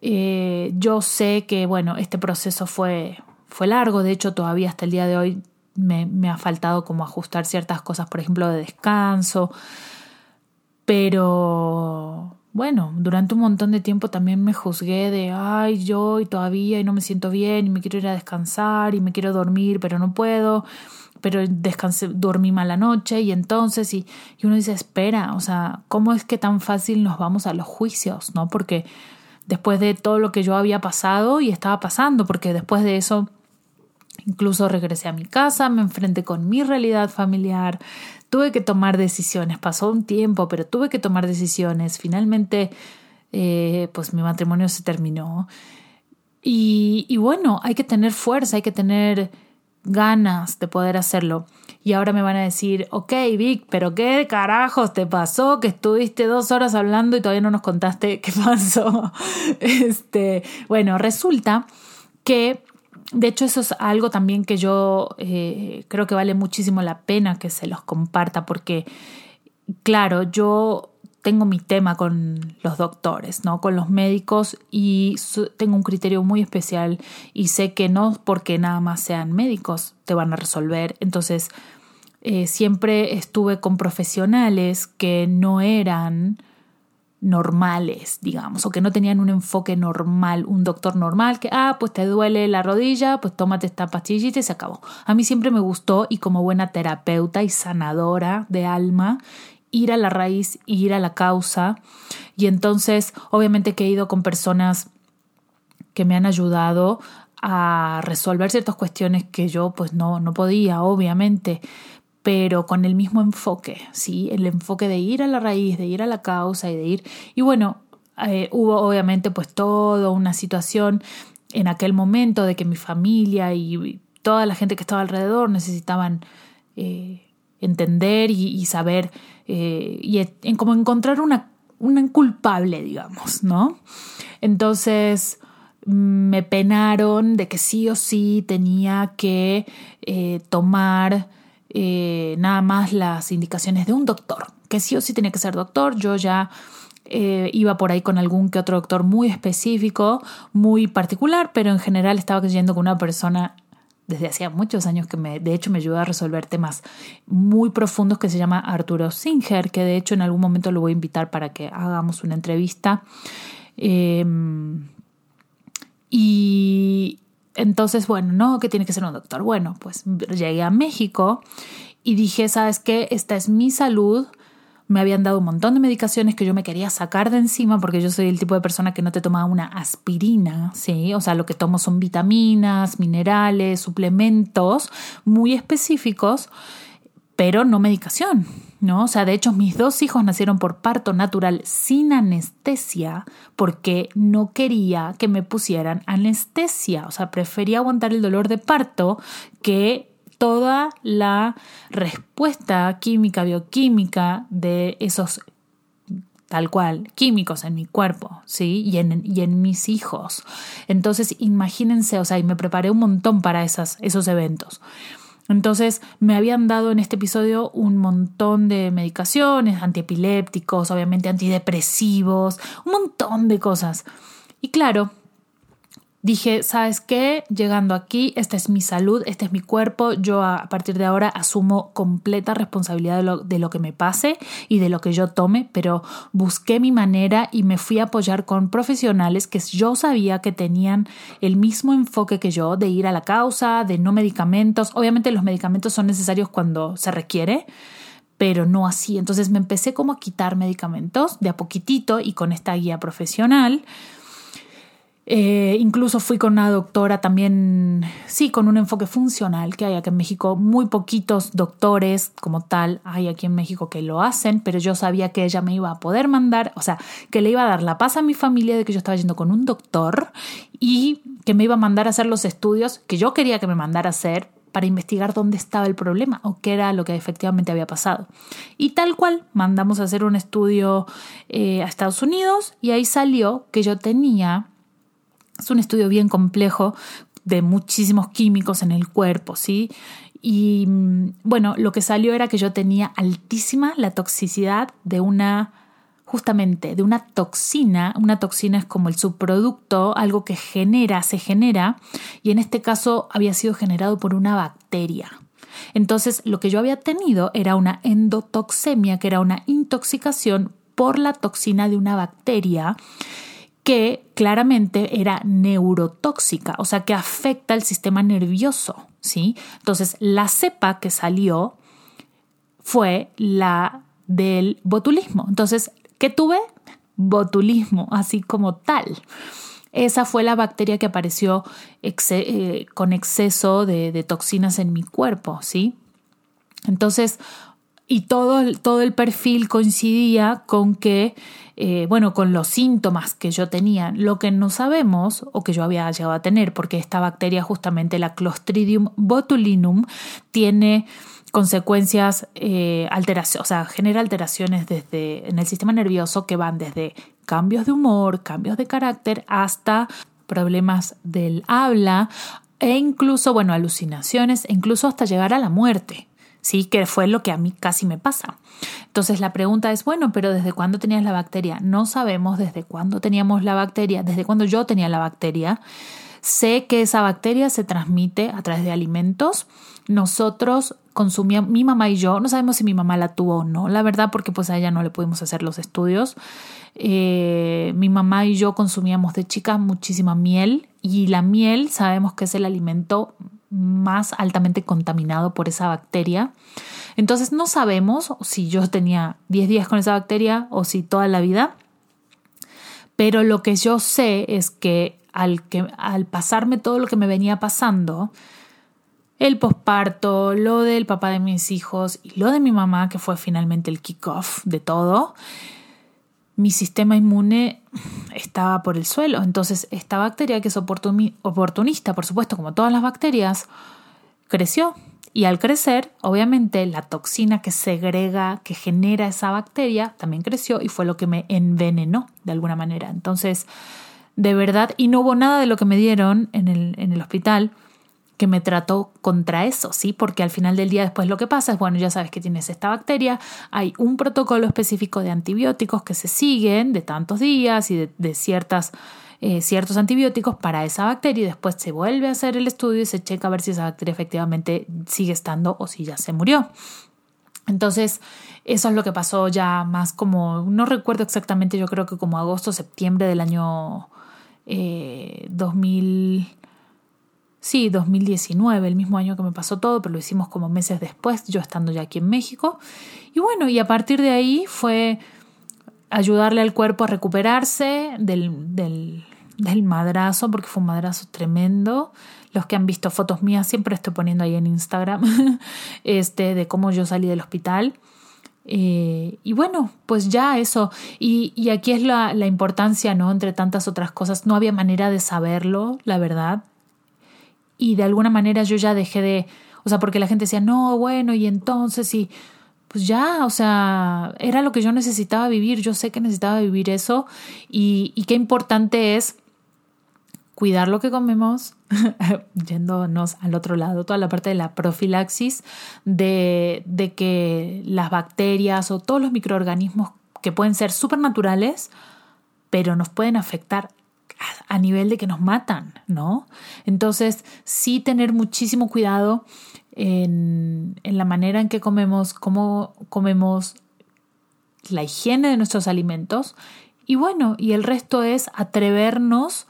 eh, yo sé que, bueno, este proceso fue, fue largo, de hecho todavía hasta el día de hoy me, ha faltado como ajustar ciertas cosas, por ejemplo, de descanso, pero bueno, durante un montón de tiempo también me juzgué de, ay, yo y todavía y no me siento bien y me quiero ir a descansar y me quiero dormir, pero no puedo, pero descansé, dormí mal la noche y entonces, y, y uno dice, espera, o sea, ¿cómo es que tan fácil nos vamos a los juicios, no? Porque después de todo lo que yo había pasado y estaba pasando, porque después de eso Incluso regresé a mi casa, me enfrenté con mi realidad familiar, tuve que tomar decisiones, pasó un tiempo, pero tuve que tomar decisiones. Finalmente, eh, pues mi matrimonio se terminó. Y, bueno, hay que tener fuerza, hay que tener ganas de poder hacerlo. Y ahora me van a decir, ok, Vic, pero ¿qué carajos te pasó? Que estuviste dos horas hablando y todavía no nos contaste qué pasó. Este, bueno, resulta que de hecho, eso es algo también que yo eh, creo que vale muchísimo la pena que se los comparta, porque, claro, yo tengo mi tema con los doctores, ¿no? Con los médicos y tengo un criterio muy especial y sé que no porque nada más sean médicos te van a resolver. Entonces, eh, siempre estuve con profesionales que no eran normales, digamos, o que no tenían un enfoque normal, un doctor normal, que, ah, pues te duele la rodilla, pues tómate esta pastillita y se acabó. A mí siempre me gustó y como buena terapeuta y sanadora de alma, ir a la raíz, ir a la causa. Y entonces, obviamente que he ido con personas que me han ayudado a resolver ciertas cuestiones que yo pues no, no podía, obviamente, pero con el mismo enfoque, ¿sí? El enfoque de ir a la raíz, de ir a la causa y de ir... Y bueno, eh, hubo obviamente pues toda una situación en aquel momento de que mi familia y toda la gente que estaba alrededor necesitaban eh, entender y, saber eh, y en como encontrar una, una culpable, digamos, ¿no? Entonces me penaron de que sí o sí tenía que tomar eh, nada más las indicaciones de un doctor, que sí o sí tenía que ser doctor. Yo ya eh, iba por ahí con algún que otro doctor muy específico, muy particular, pero en general estaba yendo con una persona desde hacía muchos años que me, de hecho me ayuda a resolver temas muy profundos que se llama Arturo Singer, que de hecho en algún momento lo voy a invitar para que hagamos una entrevista. Em, y entonces, bueno, no, que tiene que ser un doctor. Bueno, pues llegué a México y dije, ¿sabes qué? Esta es mi salud. Me habían dado un montón de medicaciones que yo me quería sacar de encima porque yo soy el tipo de persona que no te toma una aspirina, ¿sí? O sea, lo que tomo son vitaminas, minerales, suplementos muy específicos, pero no medicación, ¿no? O sea, de hecho mis dos hijos nacieron por parto natural sin anestesia porque no quería que me pusieran anestesia, o sea, prefería aguantar el dolor de parto que toda la respuesta química, bioquímica de esos tal cual, químicos en mi cuerpo, ¿sí? Y en, y en mis hijos. Entonces, imagínense, o sea, y me preparé un montón para esas, esos eventos. Entonces, me habían dado en este episodio un montón de medicaciones, antiepilépticos, obviamente antidepresivos, un montón de cosas. Y claro, Dije, ¿sabes qué? Llegando aquí, esta es mi salud, este es mi cuerpo, yo a partir de ahora asumo completa responsabilidad de lo, de lo, que me pase y de lo que yo tome, pero busqué mi manera y me fui a apoyar con profesionales que yo sabía que tenían el mismo enfoque que yo de ir a la causa, de no medicamentos. Obviamente los medicamentos son necesarios cuando se requiere, pero no así. Entonces me empecé como a quitar medicamentos de a poquitito y con esta guía profesional. Eh, incluso fui con una doctora también, sí, con un enfoque funcional que hay aquí en México. Muy poquitos doctores como tal hay aquí en México que lo hacen, pero yo sabía que ella me iba a poder mandar, o sea, que le iba a dar la paz a mi familia de que yo estaba yendo con un doctor y que me iba a mandar a hacer los estudios que yo quería que me mandara a hacer para investigar dónde estaba el problema o qué era lo que efectivamente había pasado. Y tal cual, mandamos a hacer un estudio eh, a Estados Unidos y ahí salió que yo tenía es un estudio bien complejo de muchísimos químicos en el cuerpo, ¿sí? Y bueno, lo que salió era que yo tenía altísima la toxicidad de una, justamente, de una toxina. Una toxina es como el subproducto, algo que genera, se genera, y en este caso había sido generado por una bacteria. Entonces, lo que yo había tenido era una endotoxemia, que era una intoxicación por la toxina de una bacteria que claramente era neurotóxica, o sea, que afecta el sistema nervioso, ¿sí? Entonces, la cepa que salió fue la del botulismo. Entonces, ¿qué tuve? Botulismo, así como tal. Esa fue la bacteria que apareció eh, con exceso de, toxinas en mi cuerpo, ¿sí? Entonces, y todo, todo el perfil coincidía con que eh, bueno, con los síntomas que yo tenía. Lo que no sabemos, o que yo había llegado a tener, porque esta bacteria, justamente la Clostridium botulinum, tiene consecuencias, eh, alteraciones, o sea, genera alteraciones desde, en el sistema nervioso que van desde cambios de humor, cambios de carácter, hasta problemas del habla e incluso, bueno, alucinaciones e incluso hasta llegar a la muerte. ¿Sí? Que fue lo que a mí casi me pasa. Entonces la pregunta es, bueno, pero ¿desde cuándo tenías la bacteria? No sabemos desde cuándo teníamos la bacteria, desde cuándo yo tenía la bacteria. Sé que esa bacteria se transmite a través de alimentos. Nosotros consumíamos, mi mamá y yo, no sabemos si mi mamá la tuvo o no, la verdad, porque pues a ella no le pudimos hacer los estudios. Eh, mi mamá y yo consumíamos de chicas muchísima miel y la miel sabemos que es el alimento más altamente contaminado por esa bacteria. Entonces no sabemos si yo tenía 10 días con esa bacteria o si toda la vida, pero lo que yo sé es que al, que, al pasarme todo lo que me venía pasando, el posparto, lo del papá de mis hijos y lo de mi mamá, que fue finalmente el kickoff de todo, mi sistema inmune estaba por el suelo. Entonces, esta bacteria, que es oportunista, por supuesto, como todas las bacterias, creció. Y al crecer, obviamente, la toxina que segrega, que genera esa bacteria, también creció y fue lo que me envenenó de alguna manera. Entonces, de verdad, y no hubo nada de lo que me dieron en el, en el hospital que me trató contra eso, ¿sí? Porque al final del día después lo que pasa es, bueno, ya sabes que tienes esta bacteria, hay un protocolo específico de antibióticos que se siguen de tantos días y de, ciertas, eh, ciertos antibióticos para esa bacteria y después se vuelve a hacer el estudio y se checa a ver si esa bacteria efectivamente sigue estando o si ya se murió. Entonces, eso es lo que pasó ya más como, no recuerdo exactamente, yo creo que como agosto, septiembre del año eh, 2000. Sí, 2019, el mismo año que me pasó todo, pero lo hicimos como meses después, yo estando ya aquí en México. Y bueno, y a partir de ahí fue ayudarle al cuerpo a recuperarse del, del, madrazo, porque fue un madrazo tremendo. Los que han visto fotos mías, siempre estoy poniendo ahí en Instagram, este, de cómo yo salí del hospital. Eh, y bueno, pues ya eso. Y, y aquí es la, la, importancia, ¿no? Entre tantas otras cosas. No había manera de saberlo, la verdad. Y de alguna manera yo ya dejé de. O sea, porque la gente decía, no, bueno, y entonces, y. Pues ya, o sea, era lo que yo necesitaba vivir. Yo sé que necesitaba vivir eso. Y, qué importante es cuidar lo que comemos, yéndonos al otro lado, toda la parte de la profilaxis, de, de que las bacterias o todos los microorganismos que pueden ser supernaturales, pero nos pueden afectar a nivel de que nos matan, ¿no? Entonces, sí tener muchísimo cuidado en, en la manera en que comemos, cómo comemos, la higiene de nuestros alimentos y bueno, y el resto es atrevernos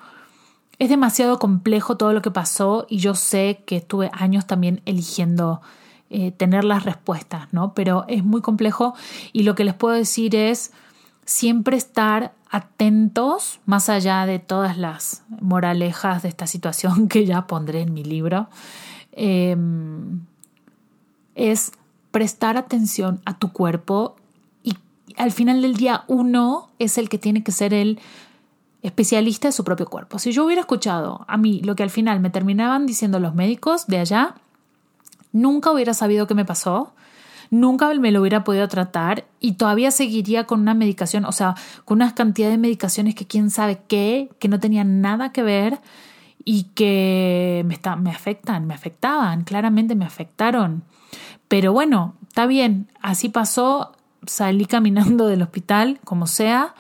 es demasiado complejo todo lo que pasó y yo sé que estuve años también eligiendo eh, tener las respuestas, ¿no? Pero es muy complejo y lo que les puedo decir es siempre estar atentos, más allá de todas las moralejas de esta situación que ya pondré en mi libro, em, es prestar atención a tu cuerpo y al final del día uno es el que tiene que ser el especialista de su propio cuerpo. Si yo hubiera escuchado a mí lo que al final me terminaban diciendo los médicos de allá, nunca hubiera sabido qué me pasó, nunca me lo hubiera podido tratar y todavía seguiría con una medicación, o sea, con una cantidad de medicaciones que quién sabe qué, que no tenían nada que ver y que me, me afectan, me afectaban, claramente me afectaron. Pero bueno, está bien, así pasó, salí caminando del hospital, como sea,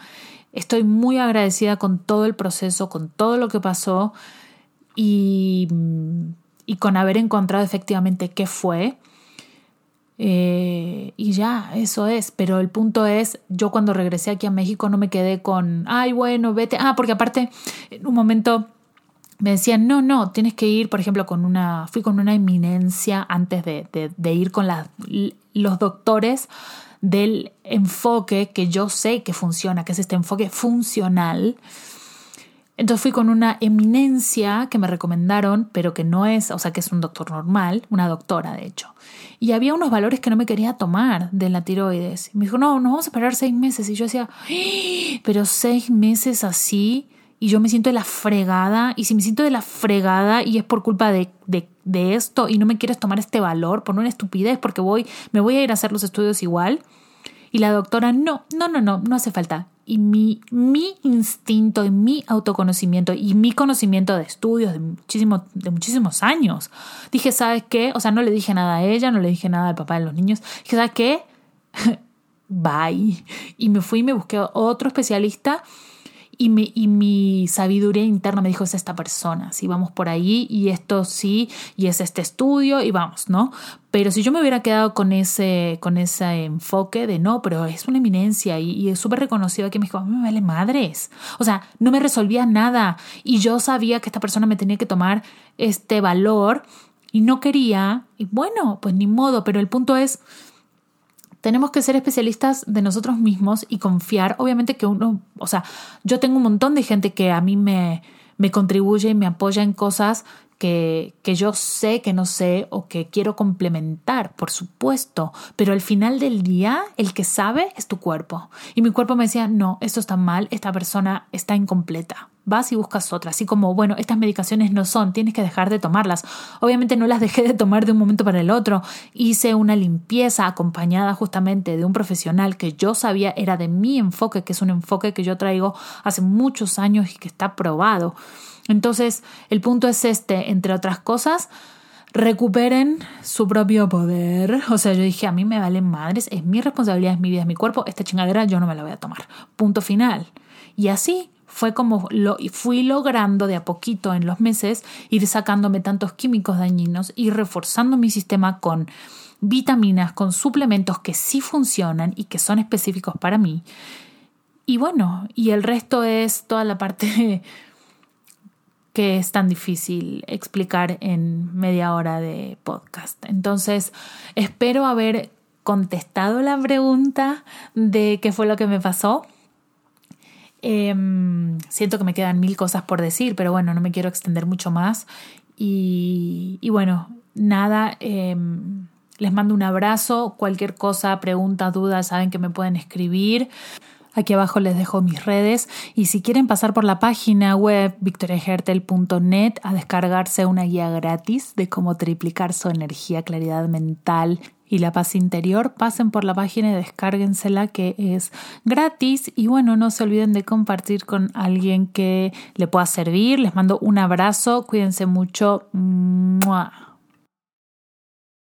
Estoy muy agradecida con todo el proceso, con todo lo que pasó y con haber encontrado efectivamente qué fue. Eh, y ya, eso es. Pero el punto es, yo cuando regresé aquí a México no me quedé con, ay, bueno, vete. Ah, porque aparte, en un momento me decían, no, no, tienes que ir, por ejemplo, con una, fui con una eminencia antes de, ir con los doctores del enfoque que yo sé que funciona, que es este enfoque funcional. Entonces fui con una eminencia que me recomendaron, pero que no es, o sea, que es un doctor normal, una doctora de hecho. Y había unos valores que no me quería tomar de la tiroides. Me dijo, no, nos vamos a esperar seis meses. Y yo decía, ¡Ah! pero seis meses así, y yo me siento de la fregada, y si me siento de la fregada y es por culpa de, de, de, esto y no me quieres tomar este valor por una estupidez porque voy, me voy a ir a hacer los estudios igual. Y la doctora, no, no, no, no, no hace falta. Y mi, mi instinto y mi autoconocimiento y mi conocimiento de estudios de, muchísimo, de muchísimos años. Dije, ¿sabes qué? O sea, no le dije nada a ella, no le dije nada al papá de los niños. Dije, ¿sabes qué? Bye. Y me fui y me busqué otro especialista y mi, sabiduría interna me dijo, es esta persona, si vamos por ahí y esto sí, y es este estudio y vamos, ¿no? Pero si yo me hubiera quedado con ese, con ese enfoque de no, pero es una eminencia y, es súper reconocido aquí me dijo, a mí me vale madres. O sea, no me resolvía nada y yo sabía que esta persona me tenía que tomar este valor y no quería, y bueno, pues ni modo, pero el punto es tenemos que ser especialistas de nosotros mismos y confiar, obviamente que uno, o sea, yo tengo un montón de gente que a mí me, me contribuye y me apoya en cosas que, que, yo sé que no sé o que quiero complementar, por supuesto, pero al final del día el que sabe es tu cuerpo. Y mi cuerpo me decía, no, esto está mal, esta persona está incompleta vas y buscas otra. Así como, bueno, estas medicaciones no son, tienes que dejar de tomarlas. Obviamente no las dejé de tomar de un momento para el otro. Hice una limpieza acompañada justamente de un profesional que yo sabía era de mi enfoque, que es un enfoque que yo traigo hace muchos años y que está probado. Entonces, el punto es este, entre otras cosas, recuperen su propio poder. O sea, yo dije, a mí me valen madres, es mi responsabilidad, es mi vida, es mi cuerpo, esta chingadera yo no me la voy a tomar. Punto final. Y así fue como lo fui logrando de a poquito en los meses ir sacándome tantos químicos dañinos y reforzando mi sistema con vitaminas, con suplementos que sí funcionan y que son específicos para mí. Y bueno, y el resto es toda la parte que es tan difícil explicar en media hora de podcast. Entonces, espero haber contestado la pregunta de qué fue lo que me pasó. Em, siento que me quedan mil cosas por decir, pero bueno, no me quiero extender mucho más. Y, bueno, nada, em, les mando un abrazo. Cualquier cosa, pregunta, duda, saben que me pueden escribir. Aquí abajo les dejo mis redes y si quieren pasar por la página web victoriahertel.net a descargarse una guía gratis de cómo triplicar su energía, claridad mental y la paz interior, pasen por la página y descárguensela que es gratis y bueno, no se olviden de compartir con alguien que le pueda servir. Les mando un abrazo, cuídense mucho.